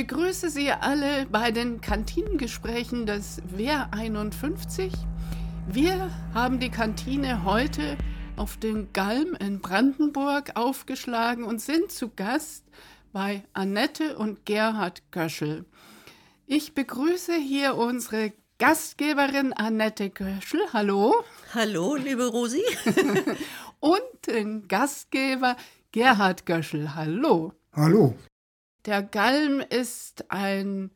begrüße Sie alle bei den Kantinengesprächen des Wehr 51. Wir haben die Kantine heute auf den Galm in Brandenburg aufgeschlagen und sind zu Gast bei Annette und Gerhard Göschel. Ich begrüße hier unsere Gastgeberin Annette Göschel. Hallo. Hallo, liebe Rosi. und den Gastgeber Gerhard Göschel. Hallo. Hallo. Der Galm ist ein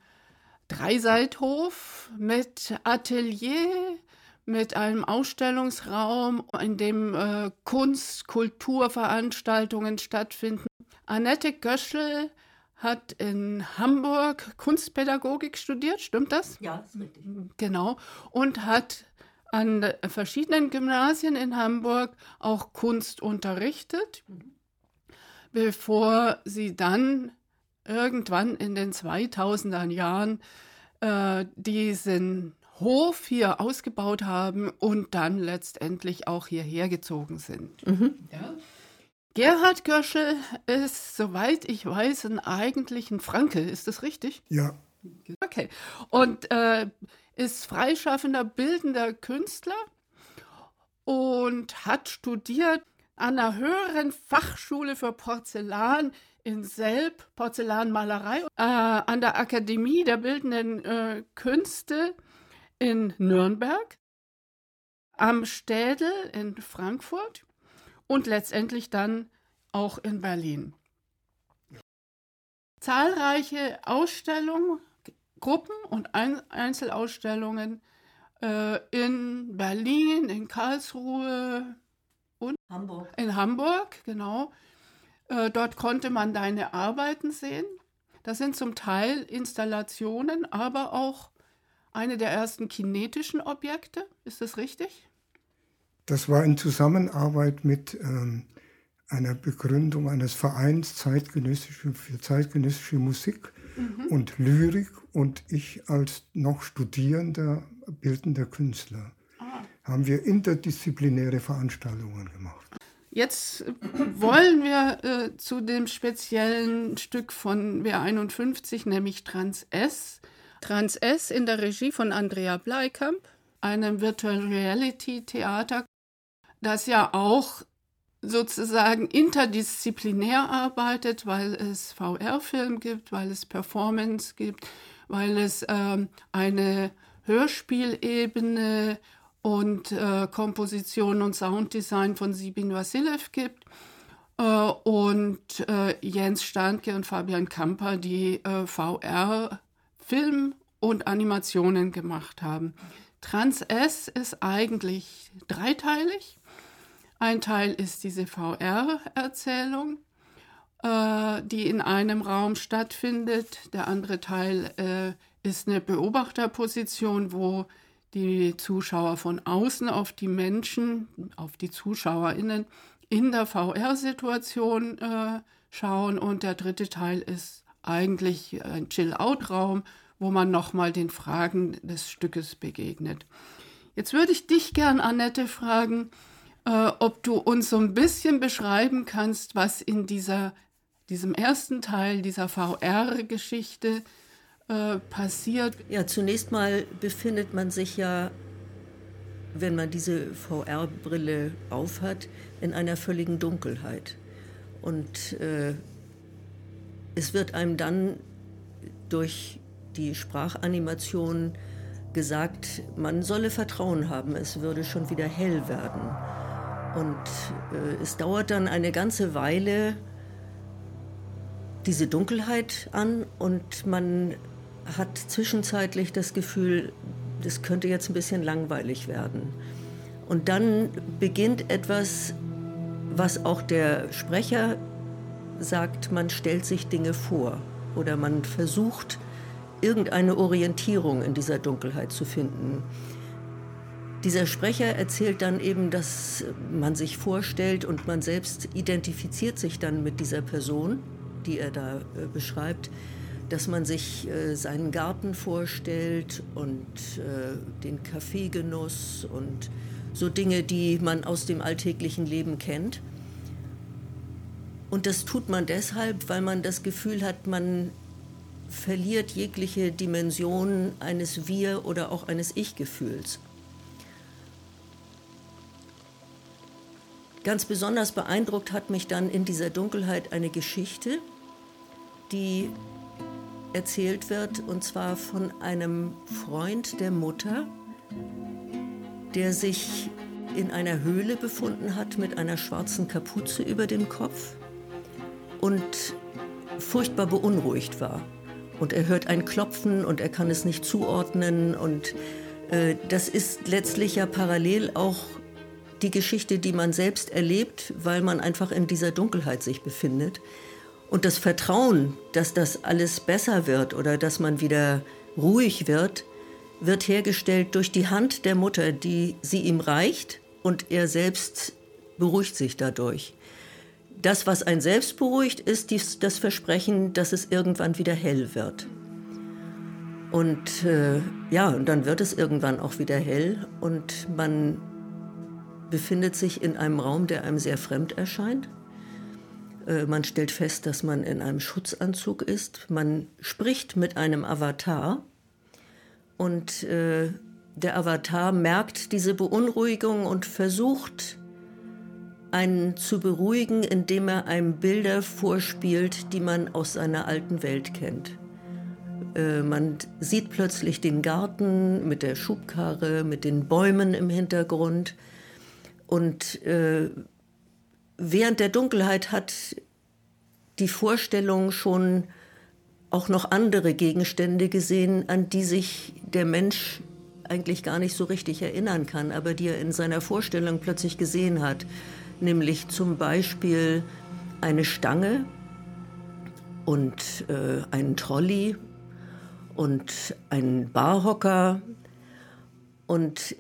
Dreiseithof mit Atelier, mit einem Ausstellungsraum, in dem äh, Kunst-, Kulturveranstaltungen stattfinden. Annette Göschel hat in Hamburg Kunstpädagogik studiert, stimmt das? Ja, ist richtig. Genau. Und hat an verschiedenen Gymnasien in Hamburg auch Kunst unterrichtet, mhm. bevor sie dann irgendwann in den 2000er Jahren äh, diesen Hof hier ausgebaut haben und dann letztendlich auch hierher gezogen sind. Mhm. Ja. Gerhard Göschel ist, soweit ich weiß, ein eigentlichen Franke. Ist das richtig? Ja. Okay. Und äh, ist freischaffender, bildender Künstler und hat studiert an der höheren Fachschule für Porzellan in Selb Porzellanmalerei äh, an der Akademie der Bildenden äh, Künste in Nürnberg, am Städel in Frankfurt und letztendlich dann auch in Berlin. Zahlreiche Ausstellungen, Gruppen und Ein Einzelausstellungen äh, in Berlin, in Karlsruhe und Hamburg. in Hamburg, genau. Äh, dort konnte man deine Arbeiten sehen. Das sind zum Teil Installationen, aber auch eine der ersten kinetischen Objekte. Ist das richtig? Das war in Zusammenarbeit mit ähm, einer Begründung eines Vereins zeitgenössische, für zeitgenössische Musik mhm. und Lyrik und ich als noch studierender bildender Künstler ah. haben wir interdisziplinäre Veranstaltungen gemacht. Jetzt wollen wir äh, zu dem speziellen Stück von W51, nämlich Trans S. Trans S in der Regie von Andrea Bleikamp, einem Virtual Reality Theater, das ja auch sozusagen interdisziplinär arbeitet, weil es VR-Film gibt, weil es Performance gibt, weil es ähm, eine Hörspielebene und äh, Komposition und Sounddesign von Sibin Vassilev gibt. Äh, und äh, Jens Standke und Fabian Kamper, die äh, VR, Film und Animationen gemacht haben. Trans S ist eigentlich dreiteilig. Ein Teil ist diese VR-Erzählung, äh, die in einem Raum stattfindet. Der andere Teil äh, ist eine Beobachterposition, wo die Zuschauer von außen auf die Menschen, auf die ZuschauerInnen in der VR-Situation äh, schauen. Und der dritte Teil ist eigentlich ein Chill-Out-Raum, wo man nochmal den Fragen des Stückes begegnet. Jetzt würde ich dich gern, Annette, fragen, äh, ob du uns so ein bisschen beschreiben kannst, was in dieser, diesem ersten Teil dieser VR-Geschichte äh, passiert? Ja, zunächst mal befindet man sich ja, wenn man diese VR-Brille aufhat, in einer völligen Dunkelheit. Und äh, es wird einem dann durch die Sprachanimation gesagt, man solle Vertrauen haben, es würde schon wieder hell werden. Und äh, es dauert dann eine ganze Weile diese Dunkelheit an und man hat zwischenzeitlich das Gefühl, das könnte jetzt ein bisschen langweilig werden. Und dann beginnt etwas, was auch der Sprecher sagt, man stellt sich Dinge vor oder man versucht irgendeine Orientierung in dieser Dunkelheit zu finden. Dieser Sprecher erzählt dann eben, dass man sich vorstellt und man selbst identifiziert sich dann mit dieser Person, die er da äh, beschreibt, dass man sich äh, seinen Garten vorstellt und äh, den Kaffeegenuss und so Dinge, die man aus dem alltäglichen Leben kennt. Und das tut man deshalb, weil man das Gefühl hat, man verliert jegliche Dimension eines Wir- oder auch eines Ich-Gefühls. Ganz besonders beeindruckt hat mich dann in dieser Dunkelheit eine Geschichte, die erzählt wird, und zwar von einem Freund der Mutter, der sich in einer Höhle befunden hat mit einer schwarzen Kapuze über dem Kopf und furchtbar beunruhigt war. Und er hört ein Klopfen und er kann es nicht zuordnen. Und äh, das ist letztlich ja parallel auch die Geschichte, die man selbst erlebt, weil man einfach in dieser Dunkelheit sich befindet. Und das Vertrauen, dass das alles besser wird oder dass man wieder ruhig wird, wird hergestellt durch die Hand der Mutter, die sie ihm reicht und er selbst beruhigt sich dadurch. Das, was ein selbst beruhigt, ist dies, das Versprechen, dass es irgendwann wieder hell wird. Und äh, ja, und dann wird es irgendwann auch wieder hell und man befindet sich in einem Raum, der einem sehr fremd erscheint. Äh, man stellt fest, dass man in einem Schutzanzug ist. Man spricht mit einem Avatar und äh, der Avatar merkt diese Beunruhigung und versucht, einen zu beruhigen, indem er einem Bilder vorspielt, die man aus seiner alten Welt kennt. Äh, man sieht plötzlich den Garten mit der Schubkarre, mit den Bäumen im Hintergrund. Und äh, während der Dunkelheit hat die Vorstellung schon auch noch andere Gegenstände gesehen, an die sich der Mensch eigentlich gar nicht so richtig erinnern kann, aber die er in seiner Vorstellung plötzlich gesehen hat. Nämlich zum Beispiel eine Stange und äh, einen Trolley und einen Barhocker. Und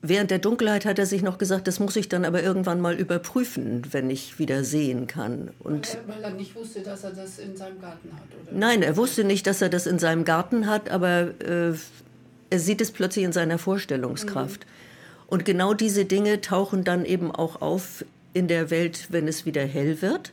Während der Dunkelheit hat er sich noch gesagt, das muss ich dann aber irgendwann mal überprüfen, wenn ich wieder sehen kann. Und weil, er, weil er nicht wusste, dass er das in seinem Garten hat, oder? Nein, er wusste nicht, dass er das in seinem Garten hat, aber äh, er sieht es plötzlich in seiner Vorstellungskraft. Mhm. Und genau diese Dinge tauchen dann eben auch auf in der Welt, wenn es wieder hell wird.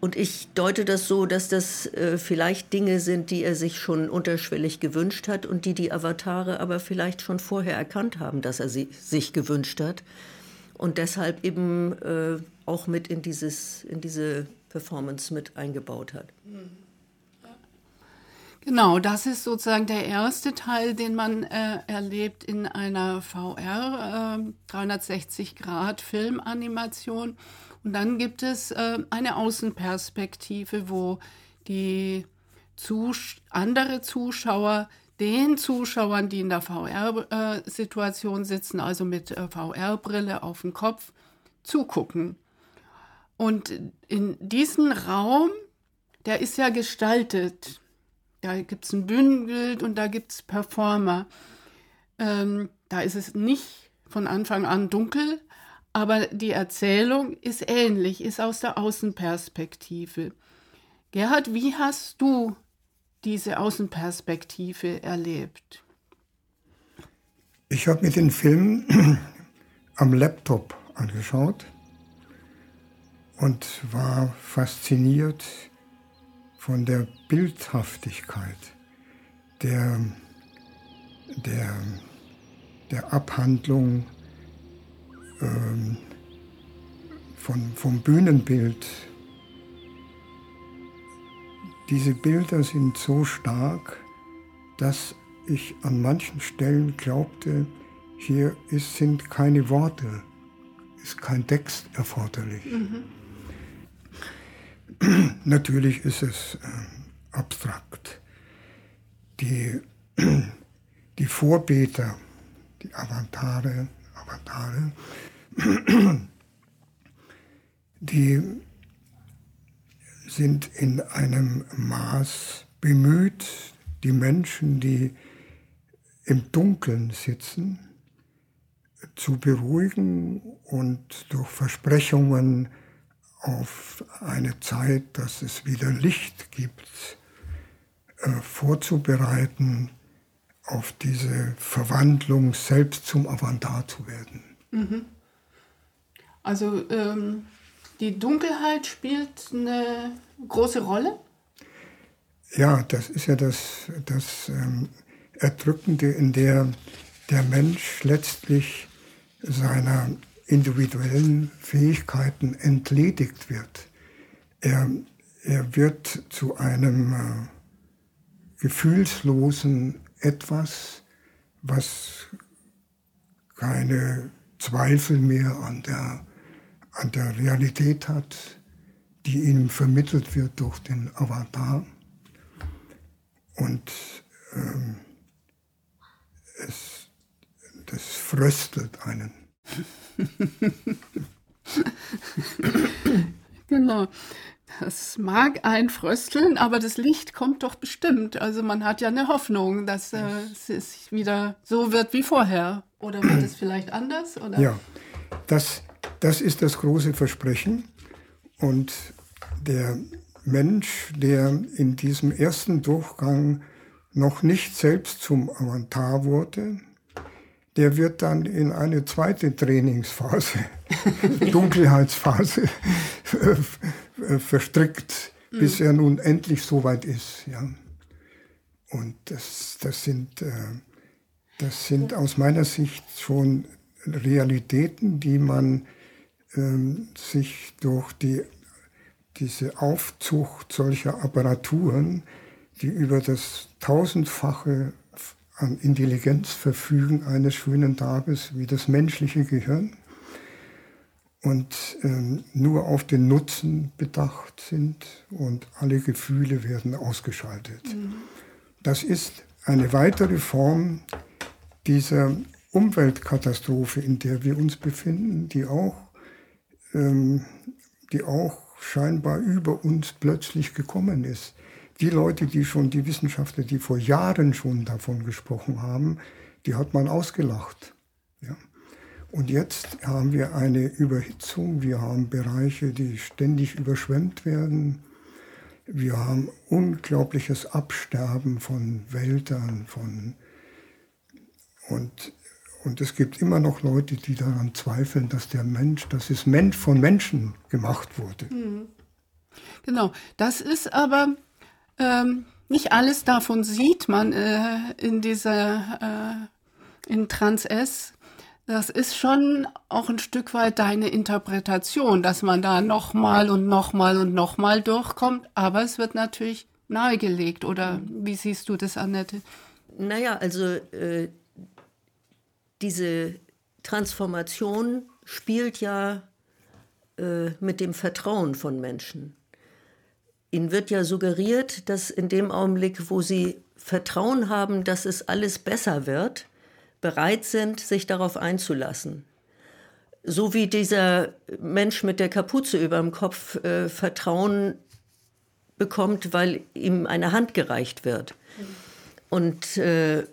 Und ich deute das so, dass das äh, vielleicht Dinge sind, die er sich schon unterschwellig gewünscht hat und die die Avatare aber vielleicht schon vorher erkannt haben, dass er sie sich gewünscht hat und deshalb eben äh, auch mit in, dieses, in diese Performance mit eingebaut hat. Genau, das ist sozusagen der erste Teil, den man äh, erlebt in einer VR äh, 360 Grad Filmanimation. Und dann gibt es äh, eine Außenperspektive, wo die Zus andere Zuschauer den Zuschauern, die in der VR-Situation sitzen, also mit äh, VR-Brille auf dem Kopf, zugucken. Und in diesem Raum, der ist ja gestaltet. Da gibt es ein Bühnenbild und da gibt es Performer. Ähm, da ist es nicht von Anfang an dunkel, aber die Erzählung ist ähnlich, ist aus der Außenperspektive. Gerhard, wie hast du diese Außenperspektive erlebt? Ich habe mir den Film am Laptop angeschaut und war fasziniert von der Bildhaftigkeit der, der, der Abhandlung ähm, von, vom Bühnenbild. Diese Bilder sind so stark, dass ich an manchen Stellen glaubte, hier ist, sind keine Worte, ist kein Text erforderlich. Mhm. Natürlich ist es äh, abstrakt. Die, die Vorbeter, die Avatare, Avatare die sind in einem Maß bemüht, die Menschen, die im Dunkeln sitzen, zu beruhigen und durch Versprechungen auf eine Zeit, dass es wieder Licht gibt, äh, vorzubereiten, auf diese Verwandlung selbst zum Avatar zu werden. Mhm. Also ähm, die Dunkelheit spielt eine große Rolle? Ja, das ist ja das, das ähm, Erdrückende, in der der Mensch letztlich seiner individuellen Fähigkeiten entledigt wird. Er, er wird zu einem äh, gefühlslosen Etwas, was keine Zweifel mehr an der, an der Realität hat, die ihm vermittelt wird durch den Avatar. Und ähm, es, das fröstelt einen. genau. Das mag ein frösteln, aber das Licht kommt doch bestimmt. Also man hat ja eine Hoffnung, dass äh, es wieder so wird wie vorher. Oder wird es vielleicht anders? Oder? Ja, das, das ist das große Versprechen. Und der Mensch, der in diesem ersten Durchgang noch nicht selbst zum Avatar wurde, der wird dann in eine zweite Trainingsphase, Dunkelheitsphase, verstrickt, mhm. bis er nun endlich so weit ist. Ja. Und das, das, sind, äh, das sind aus meiner Sicht schon Realitäten, die man ähm, sich durch die, diese Aufzucht solcher Apparaturen, die über das tausendfache an Intelligenz verfügen eines schönen Tages wie das menschliche Gehirn und ähm, nur auf den Nutzen bedacht sind und alle Gefühle werden ausgeschaltet. Mhm. Das ist eine weitere Form dieser Umweltkatastrophe, in der wir uns befinden, die auch, ähm, die auch scheinbar über uns plötzlich gekommen ist die Leute, die schon, die Wissenschaftler, die vor Jahren schon davon gesprochen haben, die hat man ausgelacht. Ja. Und jetzt haben wir eine Überhitzung, wir haben Bereiche, die ständig überschwemmt werden. Wir haben unglaubliches Absterben von Wäldern, von und, und es gibt immer noch Leute, die daran zweifeln, dass der Mensch, dass es Mensch von Menschen gemacht wurde. Mhm. Genau, das ist aber ähm, nicht alles davon sieht man äh, in dieser äh, in Trans S. Das ist schon auch ein Stück weit deine Interpretation, dass man da nochmal und nochmal und nochmal durchkommt. Aber es wird natürlich nahegelegt. Oder wie siehst du das, Annette? Naja, also äh, diese Transformation spielt ja äh, mit dem Vertrauen von Menschen. Ihnen wird ja suggeriert, dass in dem Augenblick, wo Sie Vertrauen haben, dass es alles besser wird, bereit sind, sich darauf einzulassen. So wie dieser Mensch mit der Kapuze über dem Kopf äh, Vertrauen bekommt, weil ihm eine Hand gereicht wird. Und äh,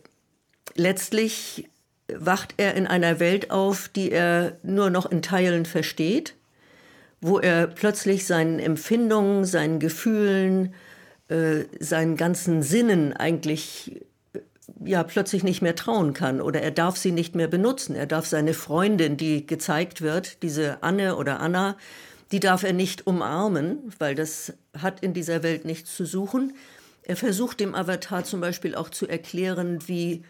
letztlich wacht er in einer Welt auf, die er nur noch in Teilen versteht wo er plötzlich seinen Empfindungen, seinen Gefühlen, äh, seinen ganzen Sinnen eigentlich äh, ja plötzlich nicht mehr trauen kann oder er darf sie nicht mehr benutzen. Er darf seine Freundin, die gezeigt wird, diese Anne oder Anna, die darf er nicht umarmen, weil das hat in dieser Welt nichts zu suchen. Er versucht dem Avatar zum Beispiel auch zu erklären, wie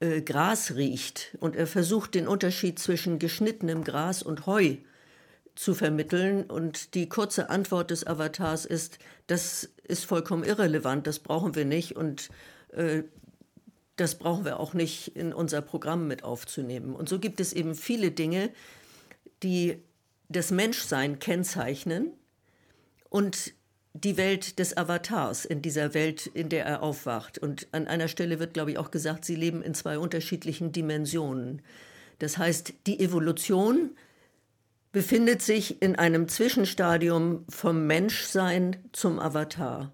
äh, Gras riecht und er versucht den Unterschied zwischen geschnittenem Gras und Heu zu vermitteln. Und die kurze Antwort des Avatars ist, das ist vollkommen irrelevant, das brauchen wir nicht und äh, das brauchen wir auch nicht in unser Programm mit aufzunehmen. Und so gibt es eben viele Dinge, die das Menschsein kennzeichnen und die Welt des Avatars in dieser Welt, in der er aufwacht. Und an einer Stelle wird, glaube ich, auch gesagt, sie leben in zwei unterschiedlichen Dimensionen. Das heißt, die Evolution befindet sich in einem Zwischenstadium vom Menschsein zum Avatar.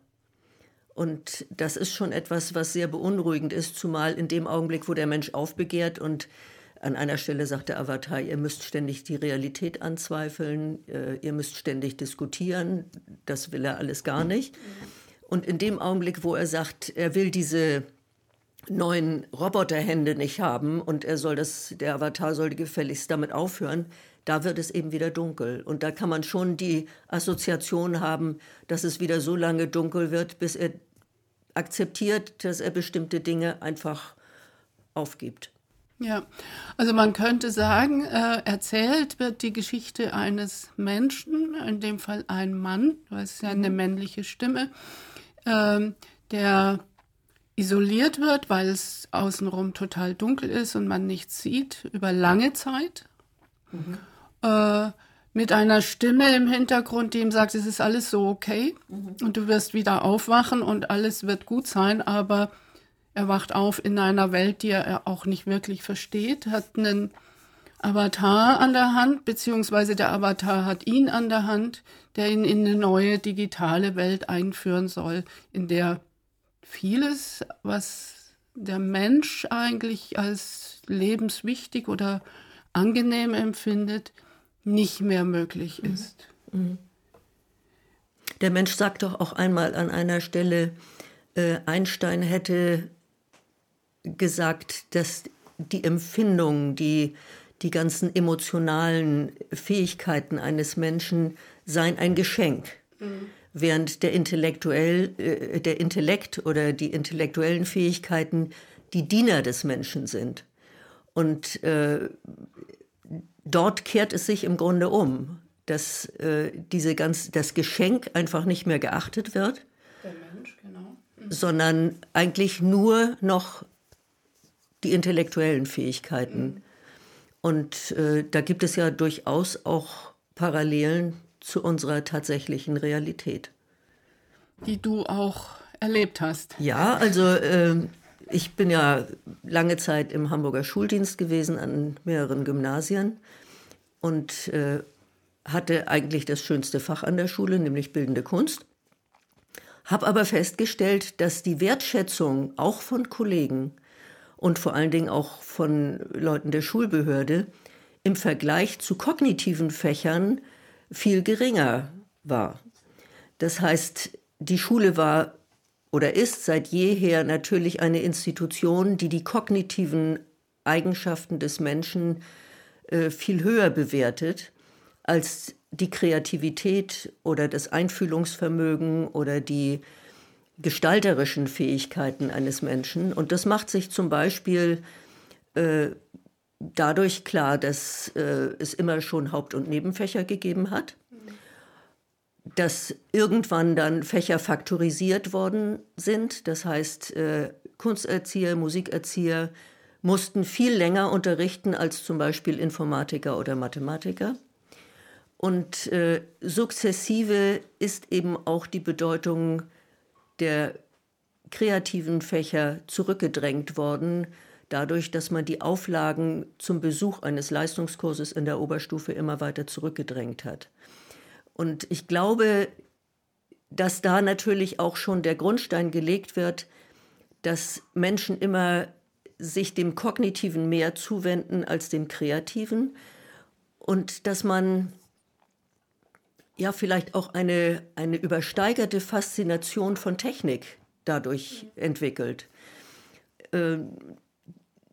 Und das ist schon etwas, was sehr beunruhigend ist, zumal in dem Augenblick, wo der Mensch aufbegehrt und an einer Stelle sagt der Avatar, ihr müsst ständig die Realität anzweifeln, äh, ihr müsst ständig diskutieren, das will er alles gar nicht. Und in dem Augenblick, wo er sagt, er will diese neuen Roboterhände nicht haben und er soll das, der Avatar sollte gefälligst damit aufhören, da wird es eben wieder dunkel. Und da kann man schon die Assoziation haben, dass es wieder so lange dunkel wird, bis er akzeptiert, dass er bestimmte Dinge einfach aufgibt. Ja, also man könnte sagen, äh, erzählt wird die Geschichte eines Menschen, in dem Fall ein Mann, weil es ja eine mhm. männliche Stimme, äh, der isoliert wird, weil es außenrum total dunkel ist und man nichts sieht, über lange Zeit. Mhm. Äh, mit einer Stimme im Hintergrund, die ihm sagt, es ist alles so okay mhm. und du wirst wieder aufwachen und alles wird gut sein, aber er wacht auf in einer Welt, die er auch nicht wirklich versteht, hat einen Avatar an der Hand, beziehungsweise der Avatar hat ihn an der Hand, der ihn in eine neue digitale Welt einführen soll, in der vieles, was der Mensch eigentlich als lebenswichtig oder angenehm empfindet, nicht mehr möglich mhm. ist. Der Mensch sagt doch auch einmal an einer Stelle, äh, Einstein hätte gesagt, dass die Empfindungen, die, die ganzen emotionalen Fähigkeiten eines Menschen seien ein Geschenk. Mhm. Während der, intellektuell, äh, der Intellekt oder die intellektuellen Fähigkeiten die Diener des Menschen sind. Und äh, dort kehrt es sich im Grunde um, dass äh, diese ganz, das Geschenk einfach nicht mehr geachtet wird, Mensch, genau. mhm. sondern eigentlich nur noch die intellektuellen Fähigkeiten. Mhm. Und äh, da gibt es ja durchaus auch Parallelen zu unserer tatsächlichen Realität. Die du auch erlebt hast. Ja, also äh, ich bin ja lange Zeit im Hamburger Schuldienst gewesen an mehreren Gymnasien und äh, hatte eigentlich das schönste Fach an der Schule, nämlich bildende Kunst. Habe aber festgestellt, dass die Wertschätzung auch von Kollegen und vor allen Dingen auch von Leuten der Schulbehörde im Vergleich zu kognitiven Fächern viel geringer war. Das heißt, die Schule war oder ist seit jeher natürlich eine Institution, die die kognitiven Eigenschaften des Menschen äh, viel höher bewertet als die Kreativität oder das Einfühlungsvermögen oder die gestalterischen Fähigkeiten eines Menschen. Und das macht sich zum Beispiel äh, dadurch klar, dass äh, es immer schon Haupt- und Nebenfächer gegeben hat, dass irgendwann dann Fächer faktorisiert worden sind. Das heißt, äh, Kunsterzieher, Musikerzieher mussten viel länger unterrichten als zum Beispiel Informatiker oder Mathematiker. Und äh, sukzessive ist eben auch die Bedeutung der kreativen Fächer zurückgedrängt worden, dadurch, dass man die Auflagen zum Besuch eines Leistungskurses in der Oberstufe immer weiter zurückgedrängt hat. Und ich glaube, dass da natürlich auch schon der Grundstein gelegt wird, dass Menschen immer sich dem Kognitiven mehr zuwenden als dem Kreativen und dass man ja vielleicht auch eine, eine übersteigerte Faszination von Technik dadurch entwickelt. Äh,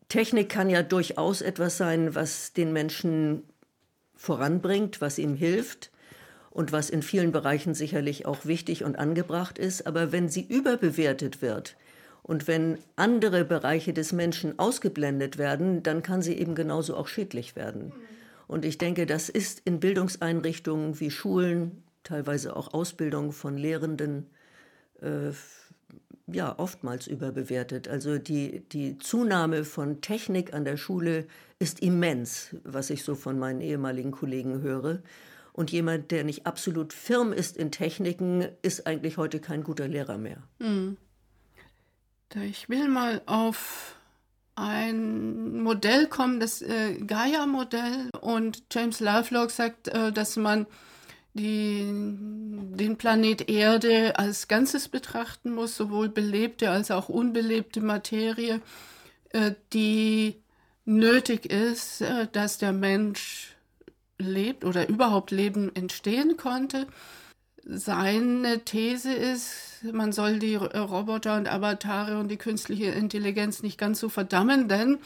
Technik kann ja durchaus etwas sein, was den Menschen voranbringt, was ihm hilft und was in vielen Bereichen sicherlich auch wichtig und angebracht ist. Aber wenn sie überbewertet wird und wenn andere Bereiche des Menschen ausgeblendet werden, dann kann sie eben genauso auch schädlich werden. Und ich denke, das ist in Bildungseinrichtungen wie Schulen, teilweise auch Ausbildung von Lehrenden, äh, ja, oftmals überbewertet. Also die, die Zunahme von Technik an der Schule ist immens, was ich so von meinen ehemaligen Kollegen höre. Und jemand, der nicht absolut firm ist in Techniken, ist eigentlich heute kein guter Lehrer mehr. Hm. Ich will mal auf ein Modell kommen, das äh, Gaia-Modell. Und James Lovelock sagt, äh, dass man die, den Planet Erde als Ganzes betrachten muss, sowohl belebte als auch unbelebte Materie, äh, die nötig ist, äh, dass der Mensch lebt oder überhaupt Leben entstehen konnte. Seine These ist, man soll die Roboter und Avatare und die künstliche Intelligenz nicht ganz so verdammen, denn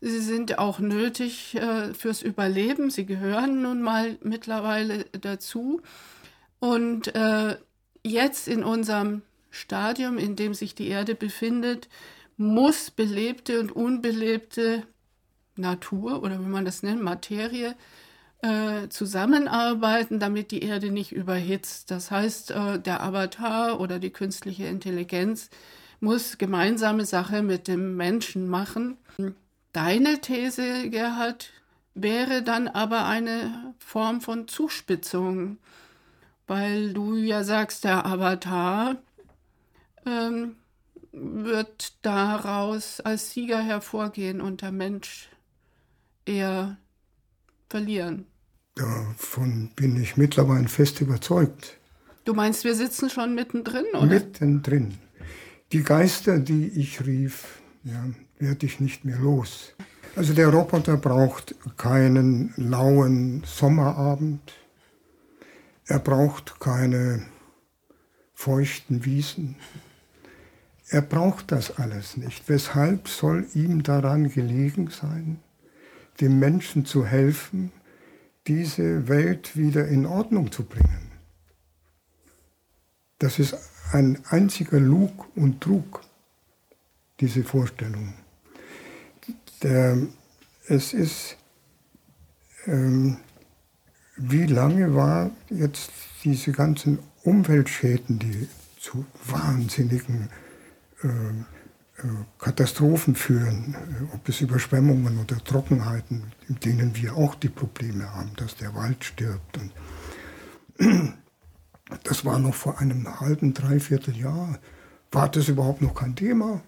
sie sind auch nötig äh, fürs Überleben. Sie gehören nun mal mittlerweile dazu. Und äh, jetzt in unserem Stadium, in dem sich die Erde befindet, muss belebte und unbelebte Natur oder wie man das nennt, Materie, äh, zusammenarbeiten, damit die Erde nicht überhitzt. Das heißt, äh, der Avatar oder die künstliche Intelligenz muss gemeinsame Sache mit dem Menschen machen. Deine These, Gerhard, wäre dann aber eine Form von Zuspitzung, weil du ja sagst, der Avatar ähm, wird daraus als Sieger hervorgehen und der Mensch eher verlieren. Davon bin ich mittlerweile fest überzeugt. Du meinst, wir sitzen schon mittendrin, oder? Mittendrin. Die Geister, die ich rief, ja, werde ich nicht mehr los. Also der Roboter braucht keinen lauen Sommerabend. Er braucht keine feuchten Wiesen. Er braucht das alles nicht. Weshalb soll ihm daran gelegen sein, dem Menschen zu helfen, diese Welt wieder in Ordnung zu bringen. Das ist ein einziger Lug und Trug, diese Vorstellung. Der, es ist, ähm, wie lange war jetzt diese ganzen Umweltschäden, die zu wahnsinnigen äh, Katastrophen führen, äh, ob es Überschwemmungen oder Trockenheiten, in denen wir auch die Probleme haben, dass der Wald stirbt. Und das war noch vor einem halben, dreiviertel Jahr. War das überhaupt noch kein Thema?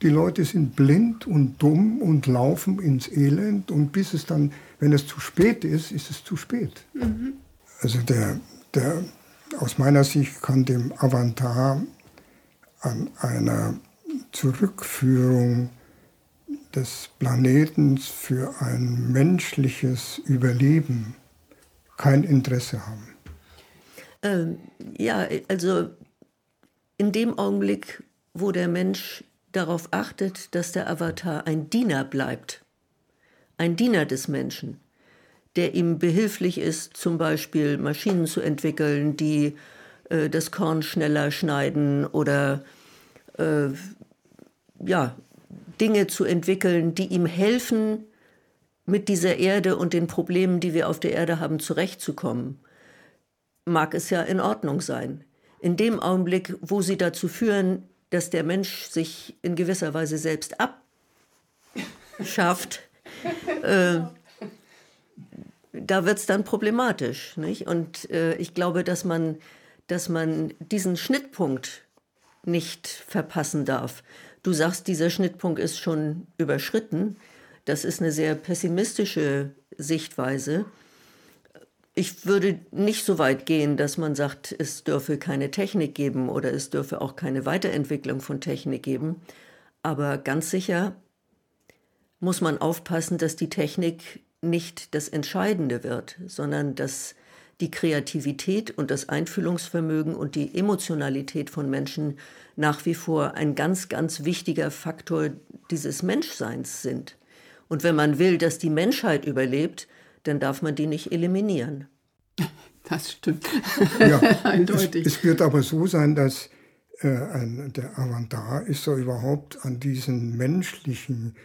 Die Leute sind blind und dumm und laufen ins Elend und bis es dann, wenn es zu spät ist, ist es zu spät. Mhm. Also der, der, aus meiner Sicht kann dem Avantar an einer Zurückführung des Planetens für ein menschliches Überleben kein Interesse haben. Ähm, ja, also in dem Augenblick, wo der Mensch darauf achtet, dass der Avatar ein Diener bleibt, ein Diener des Menschen, der ihm behilflich ist, zum Beispiel Maschinen zu entwickeln, die äh, das Korn schneller schneiden oder äh, ja, Dinge zu entwickeln, die ihm helfen, mit dieser Erde und den Problemen, die wir auf der Erde haben, zurechtzukommen, mag es ja in Ordnung sein. In dem Augenblick, wo sie dazu führen, dass der Mensch sich in gewisser Weise selbst abschafft, äh, da wird es dann problematisch. Nicht? Und äh, ich glaube, dass man, dass man diesen Schnittpunkt nicht verpassen darf. Du sagst, dieser Schnittpunkt ist schon überschritten. Das ist eine sehr pessimistische Sichtweise. Ich würde nicht so weit gehen, dass man sagt, es dürfe keine Technik geben oder es dürfe auch keine Weiterentwicklung von Technik geben. Aber ganz sicher muss man aufpassen, dass die Technik nicht das Entscheidende wird, sondern dass die Kreativität und das Einfühlungsvermögen und die Emotionalität von Menschen nach wie vor ein ganz, ganz wichtiger Faktor dieses Menschseins sind. Und wenn man will, dass die Menschheit überlebt, dann darf man die nicht eliminieren. Das stimmt. Ja, Eindeutig. Es, es, wird aber so sein, dass äh, ein, der Avatar ist so überhaupt an diesen menschlichen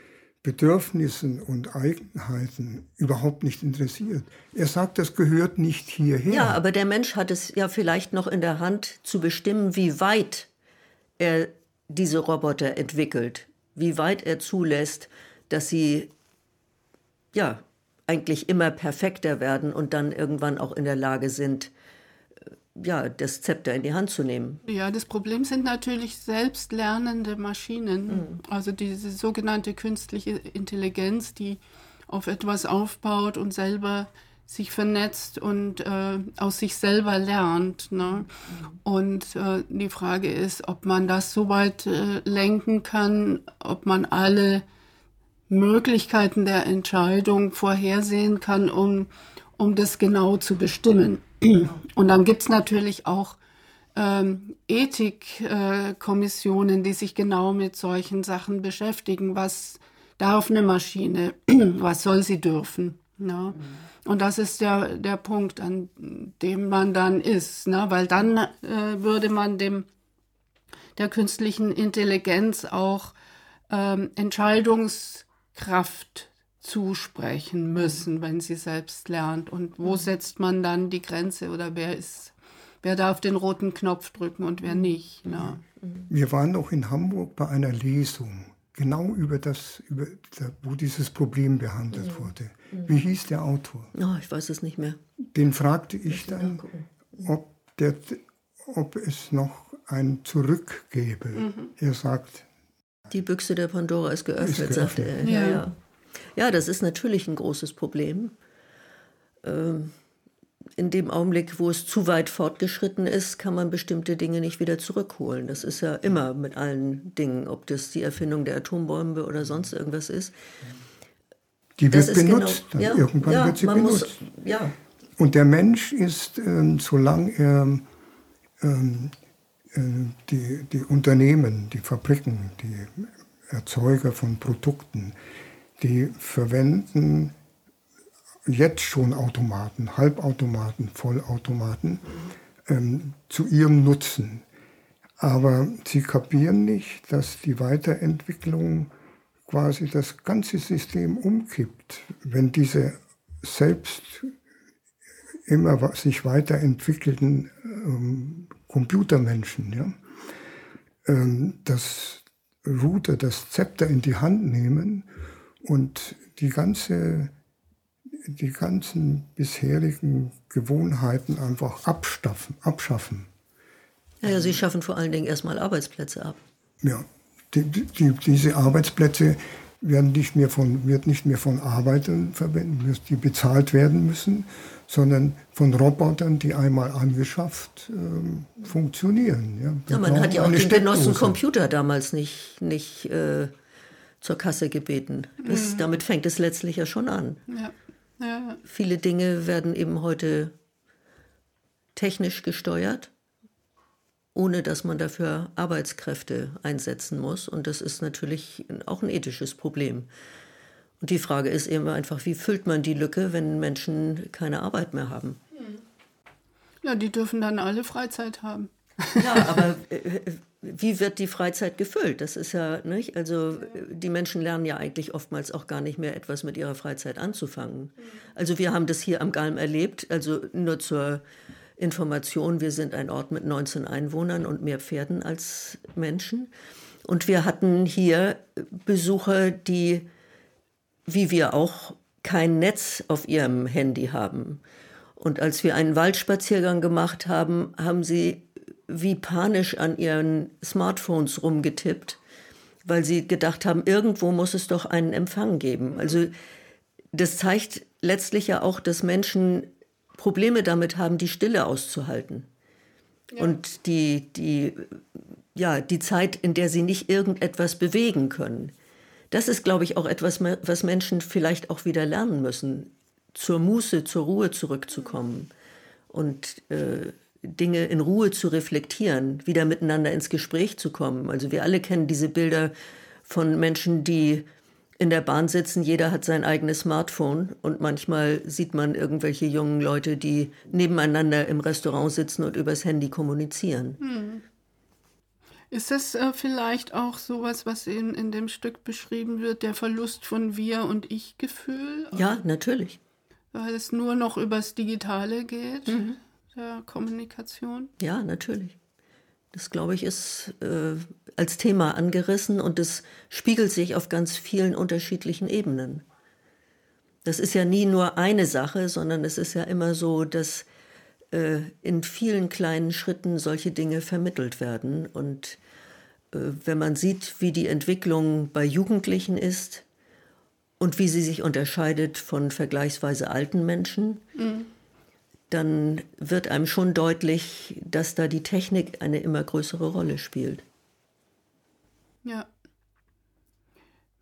Bedürfnissen und Eigenheiten überhaupt nicht interessiert. Er sagt, das gehört nicht hierher. Ja, aber der Mensch hat es ja vielleicht noch in der Hand zu bestimmen, wie weit er diese Roboter entwickelt, wie weit er zulässt, dass sie ja eigentlich immer perfekter werden und dann irgendwann auch in der Lage sind, ja, das Zepter in die Hand zu nehmen. Ja, das Problem sind natürlich selbstlernende Maschinen, mhm. also diese sogenannte künstliche Intelligenz, die auf etwas aufbaut und selber sich vernetzt und äh, aus sich selber lernt. Ne? Und äh, die Frage ist, ob man das so weit äh, lenken kann, ob man alle Möglichkeiten der Entscheidung vorhersehen kann, um, um das genau zu bestimmen. Und dann gibt's natürlich auch ähm, Ethikkommissionen, die sich genau mit solchen Sachen beschäftigen. Was darf eine Maschine? Was soll sie dürfen? Ne? Und das ist der, der Punkt, an dem man dann ist, ne? weil dann äh, würde man dem der künstlichen Intelligenz auch ähm, Entscheidungskraft zusprechen müssen, wenn sie selbst lernt. Und wo setzt man dann die Grenze oder wer ist, wer darf den roten Knopf drücken und wer nicht? Ne? Wir waren noch in Hamburg bei einer Lesung genau über das, über, wo dieses Problem behandelt mhm. wurde. Wie hieß der Autor? Oh, ich weiß es nicht mehr. Den fragte ich dann, ob, der, ob es noch ein Zurück gäbe. Mhm. Er sagt, die Büchse der Pandora ist geöffnet, ist geöffnet. sagte er. Ja. Ja, ja. Das ist natürlich ein großes Problem. Ähm, in dem Augenblick, wo es zu weit fortgeschritten ist, kann man bestimmte Dinge nicht wieder zurückholen. Das ist ja immer mit allen Dingen, ob das die Erfindung der Atombombe oder sonst irgendwas ist. Die wird benutzt. Genau, ja, Irgendwann ja, wird sie benutzt. Muss, ja. Und der Mensch ist, ähm, solange er ähm, äh, die, die Unternehmen, die Fabriken, die Erzeuger von Produkten, die verwenden jetzt schon Automaten, Halbautomaten, Vollautomaten ähm, zu ihrem Nutzen. Aber sie kapieren nicht, dass die Weiterentwicklung quasi das ganze System umkippt, wenn diese selbst immer sich weiterentwickelten ähm, Computermenschen ja, ähm, das Router, das Zepter in die Hand nehmen und die ganze die ganzen bisherigen Gewohnheiten einfach abschaffen. Ja, ja, Sie schaffen vor allen Dingen erstmal Arbeitsplätze ab. Ja, die, die, diese Arbeitsplätze werden nicht mehr von, wird nicht mehr von Arbeitern verwendet, die bezahlt werden müssen, sondern von Robotern, die einmal angeschafft äh, funktionieren. Ja, ja man hat ja auch den Genossen Computer damals nicht, nicht äh, zur Kasse gebeten. Das, mhm. Damit fängt es letztlich ja schon an. Ja. Ja. Viele Dinge werden eben heute technisch gesteuert ohne dass man dafür Arbeitskräfte einsetzen muss. Und das ist natürlich auch ein ethisches Problem. Und die Frage ist eben einfach, wie füllt man die Lücke, wenn Menschen keine Arbeit mehr haben? Ja, die dürfen dann alle Freizeit haben. Ja, aber äh, wie wird die Freizeit gefüllt? Das ist ja nicht. Also die Menschen lernen ja eigentlich oftmals auch gar nicht mehr etwas mit ihrer Freizeit anzufangen. Also wir haben das hier am Galm erlebt. Also nur zur Information, wir sind ein Ort mit 19 Einwohnern und mehr Pferden als Menschen. Und wir hatten hier Besucher, die, wie wir auch, kein Netz auf ihrem Handy haben. Und als wir einen Waldspaziergang gemacht haben, haben sie wie panisch an ihren Smartphones rumgetippt, weil sie gedacht haben, irgendwo muss es doch einen Empfang geben. Also das zeigt letztlich ja auch, dass Menschen Probleme damit haben, die Stille auszuhalten. Ja. Und die, die, ja, die Zeit, in der sie nicht irgendetwas bewegen können. Das ist, glaube ich, auch etwas, was Menschen vielleicht auch wieder lernen müssen, zur Muße, zur Ruhe zurückzukommen und äh, Dinge in Ruhe zu reflektieren, wieder miteinander ins Gespräch zu kommen. Also wir alle kennen diese Bilder von Menschen, die in der Bahn sitzen, jeder hat sein eigenes Smartphone und manchmal sieht man irgendwelche jungen Leute, die nebeneinander im Restaurant sitzen und übers Handy kommunizieren. Hm. Ist das äh, vielleicht auch sowas, was in, in dem Stück beschrieben wird, der Verlust von Wir- und Ich-Gefühl? Ja, natürlich. Weil es nur noch übers Digitale geht, mhm. Der Kommunikation? Ja, natürlich. Das, glaube ich, ist äh, als Thema angerissen und es spiegelt sich auf ganz vielen unterschiedlichen Ebenen. Das ist ja nie nur eine Sache, sondern es ist ja immer so, dass äh, in vielen kleinen Schritten solche Dinge vermittelt werden. Und äh, wenn man sieht, wie die Entwicklung bei Jugendlichen ist und wie sie sich unterscheidet von vergleichsweise alten Menschen, mhm. Dann wird einem schon deutlich, dass da die Technik eine immer größere Rolle spielt. Ja.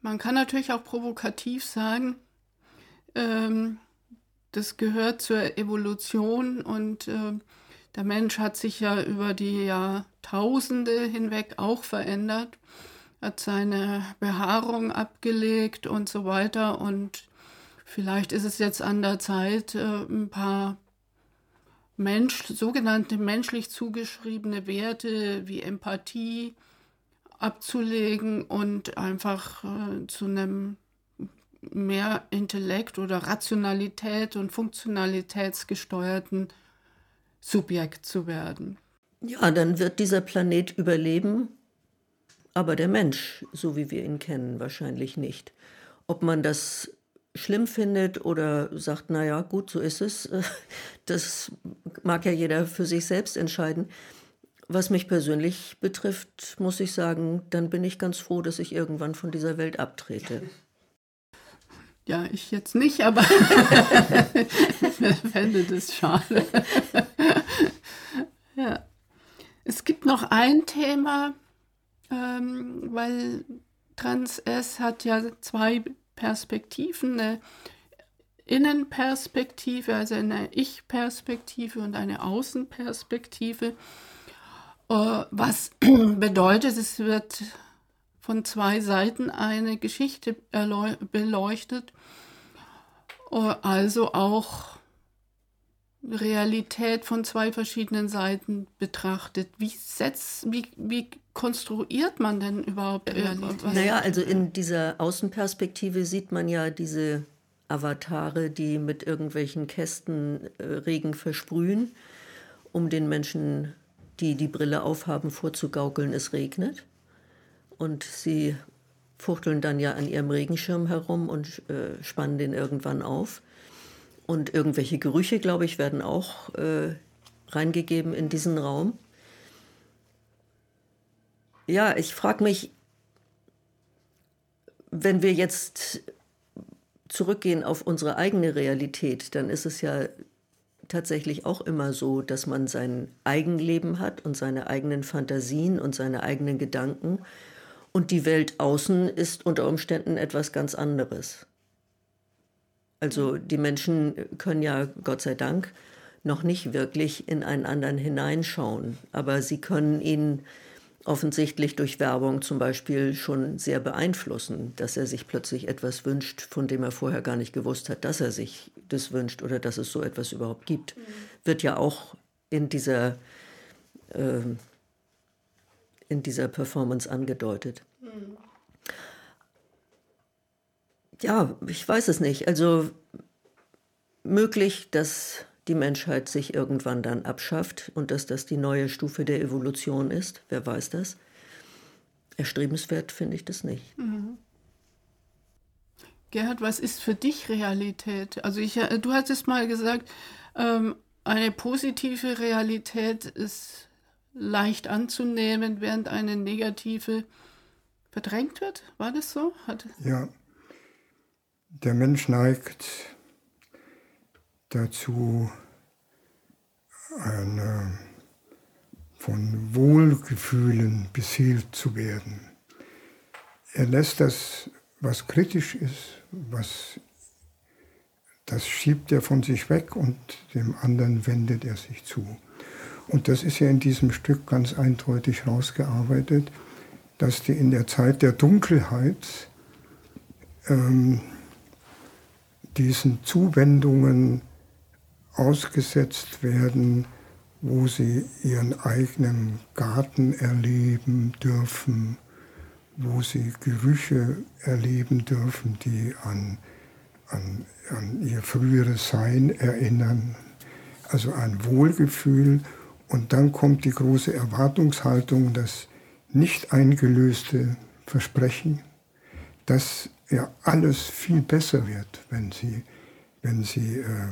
Man kann natürlich auch provokativ sagen, ähm, das gehört zur Evolution und äh, der Mensch hat sich ja über die Jahrtausende hinweg auch verändert, hat seine Behaarung abgelegt und so weiter. Und vielleicht ist es jetzt an der Zeit, äh, ein paar Mensch, sogenannte menschlich zugeschriebene Werte wie Empathie, abzulegen und einfach äh, zu einem mehr Intellekt oder Rationalität und Funktionalitätsgesteuerten Subjekt zu werden. Ja, dann wird dieser Planet überleben, aber der Mensch, so wie wir ihn kennen, wahrscheinlich nicht. Ob man das schlimm findet oder sagt, naja, gut, so ist es, das mag ja jeder für sich selbst entscheiden. Was mich persönlich betrifft, muss ich sagen, dann bin ich ganz froh, dass ich irgendwann von dieser Welt abtrete. Ja, ich jetzt nicht, aber fände das schade. ja. Es gibt noch ein Thema, ähm, weil Trans-S hat ja zwei Perspektiven, eine Innenperspektive, also eine Ich-Perspektive und eine Außenperspektive. Äh, was bedeutet, es wird von zwei Seiten eine Geschichte beleuchtet, äh, also auch Realität von zwei verschiedenen Seiten betrachtet. Wie, setzt, wie, wie konstruiert man denn überhaupt Realität? Naja, also in dieser Außenperspektive sieht man ja diese Avatare, die mit irgendwelchen Kästen äh, Regen versprühen, um den Menschen die die Brille aufhaben, vorzugaukeln, es regnet. Und sie fuchteln dann ja an ihrem Regenschirm herum und äh, spannen den irgendwann auf. Und irgendwelche Gerüche, glaube ich, werden auch äh, reingegeben in diesen Raum. Ja, ich frage mich, wenn wir jetzt zurückgehen auf unsere eigene Realität, dann ist es ja tatsächlich auch immer so, dass man sein Eigenleben hat und seine eigenen Fantasien und seine eigenen Gedanken und die Welt außen ist unter Umständen etwas ganz anderes. Also die Menschen können ja, Gott sei Dank, noch nicht wirklich in einen anderen hineinschauen, aber sie können ihn offensichtlich durch Werbung zum Beispiel schon sehr beeinflussen, dass er sich plötzlich etwas wünscht, von dem er vorher gar nicht gewusst hat, dass er sich das wünscht oder dass es so etwas überhaupt gibt. Mhm. Wird ja auch in dieser, äh, in dieser Performance angedeutet. Mhm. Ja, ich weiß es nicht. Also möglich, dass die Menschheit sich irgendwann dann abschafft und dass das die neue Stufe der Evolution ist. Wer weiß das? Erstrebenswert finde ich das nicht. Mhm. Gerhard, was ist für dich Realität? Also ich, äh, du hattest mal gesagt, ähm, eine positive Realität ist leicht anzunehmen, während eine negative verdrängt wird. War das so? Hat ja. Der Mensch neigt dazu, eine, von Wohlgefühlen beseelt zu werden. Er lässt das, was kritisch ist, was das schiebt er von sich weg und dem anderen wendet er sich zu. Und das ist ja in diesem Stück ganz eindeutig herausgearbeitet, dass die in der Zeit der Dunkelheit ähm, diesen Zuwendungen ausgesetzt werden, wo sie ihren eigenen Garten erleben dürfen, wo sie Gerüche erleben dürfen, die an, an, an ihr früheres Sein erinnern. Also ein Wohlgefühl. Und dann kommt die große Erwartungshaltung, das nicht eingelöste Versprechen, dass ja alles viel besser wird, wenn sie, wenn sie äh,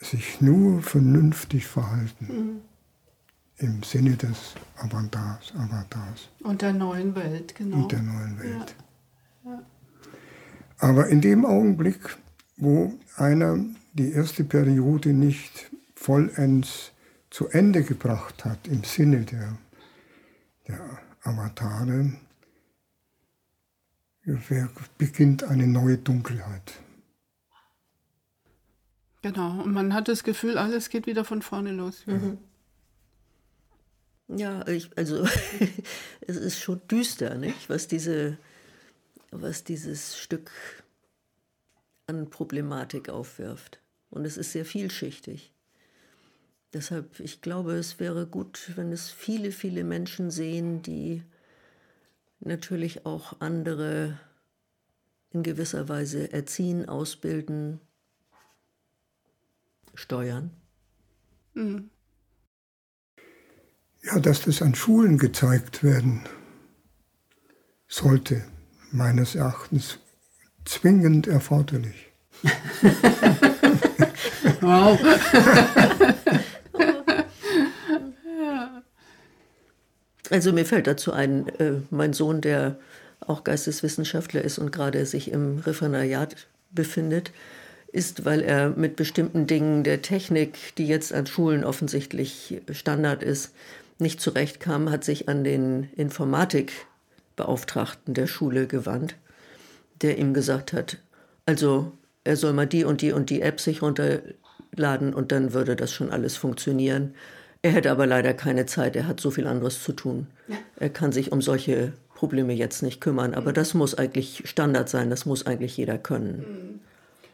sich nur vernünftig verhalten. Mhm. Im Sinne des Avatars, Avatars. Und der neuen Welt, genau. Und der neuen Welt. Ja. Ja. Aber in dem Augenblick, wo einer die erste Periode nicht vollends zu Ende gebracht hat, im Sinne der, der Avatare, beginnt eine neue Dunkelheit. Genau, und man hat das Gefühl, alles geht wieder von vorne los. Mhm. Ja, ich, also es ist schon düster, nicht? Was, diese, was dieses Stück an Problematik aufwirft. Und es ist sehr vielschichtig. Deshalb, ich glaube, es wäre gut, wenn es viele, viele Menschen sehen, die natürlich auch andere in gewisser Weise erziehen, ausbilden, steuern. Mhm. Ja, dass das an Schulen gezeigt werden sollte, meines Erachtens zwingend erforderlich. wow. Also mir fällt dazu ein, äh, mein Sohn, der auch Geisteswissenschaftler ist und gerade sich im Referendariat befindet, ist, weil er mit bestimmten Dingen der Technik, die jetzt an Schulen offensichtlich Standard ist, nicht zurechtkam, hat sich an den Informatikbeauftragten der Schule gewandt, der ihm gesagt hat, also er soll mal die und die und die App sich runterladen und dann würde das schon alles funktionieren. Er hätte aber leider keine Zeit, er hat so viel anderes zu tun. Ja. Er kann sich um solche Probleme jetzt nicht kümmern, aber das muss eigentlich Standard sein, das muss eigentlich jeder können.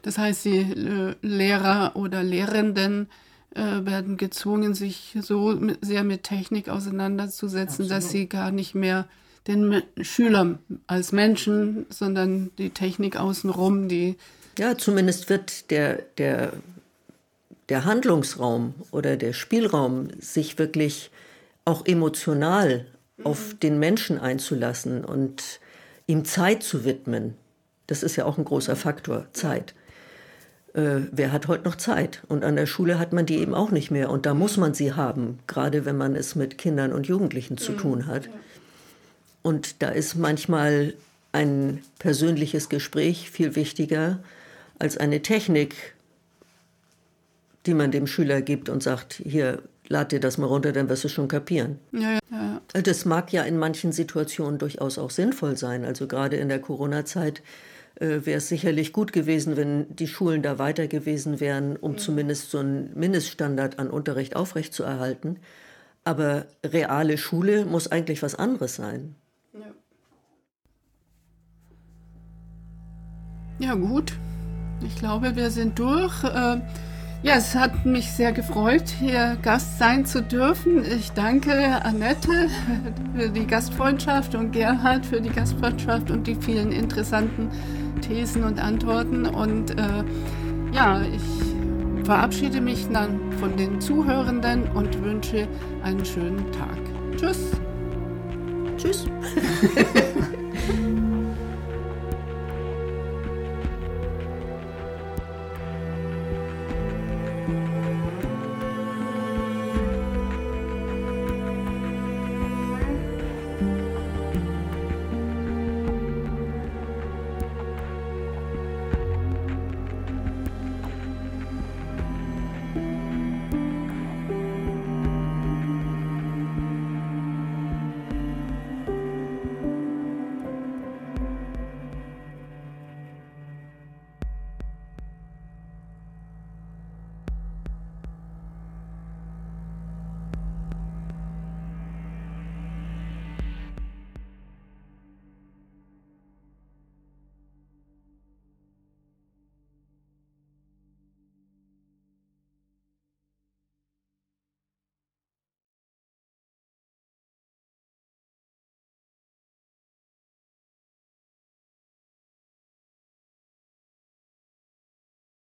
Das heißt, die äh, Lehrer oder Lehrenden äh, werden gezwungen, sich so sehr mit Technik auseinanderzusetzen, Absolut. dass sie gar nicht mehr den Schülern als Menschen, sondern die Technik außenrum, die. Ja, zumindest wird der, der der Handlungsraum oder der Spielraum, sich wirklich auch emotional mhm. auf den Menschen einzulassen und ihm Zeit zu widmen, das ist ja auch ein großer Faktor, Zeit. Äh, wer hat heute noch Zeit? Und an der Schule hat man die eben auch nicht mehr. Und da muss man sie haben, gerade wenn man es mit Kindern und Jugendlichen zu tun hat. Und da ist manchmal ein persönliches Gespräch viel wichtiger als eine Technik, die man dem Schüler gibt und sagt, hier, lad dir das mal runter, dann wirst du schon kapieren. Ja, ja, ja. Das mag ja in manchen Situationen durchaus auch sinnvoll sein. Also gerade in der Corona-Zeit äh, wäre es sicherlich gut gewesen, wenn die Schulen da weiter gewesen wären, um mhm. zumindest so einen Mindeststandard an Unterricht aufrechtzuerhalten. Aber reale Schule muss eigentlich was anderes sein. Ja, ja gut. Ich glaube, wir sind durch. Äh ja, es hat mich sehr gefreut, hier Gast sein zu dürfen. Ich danke Annette für die Gastfreundschaft und Gerhard für die Gastfreundschaft und die vielen interessanten Thesen und Antworten. Und äh, ja, ich verabschiede mich dann von den Zuhörenden und wünsche einen schönen Tag. Tschüss. Tschüss.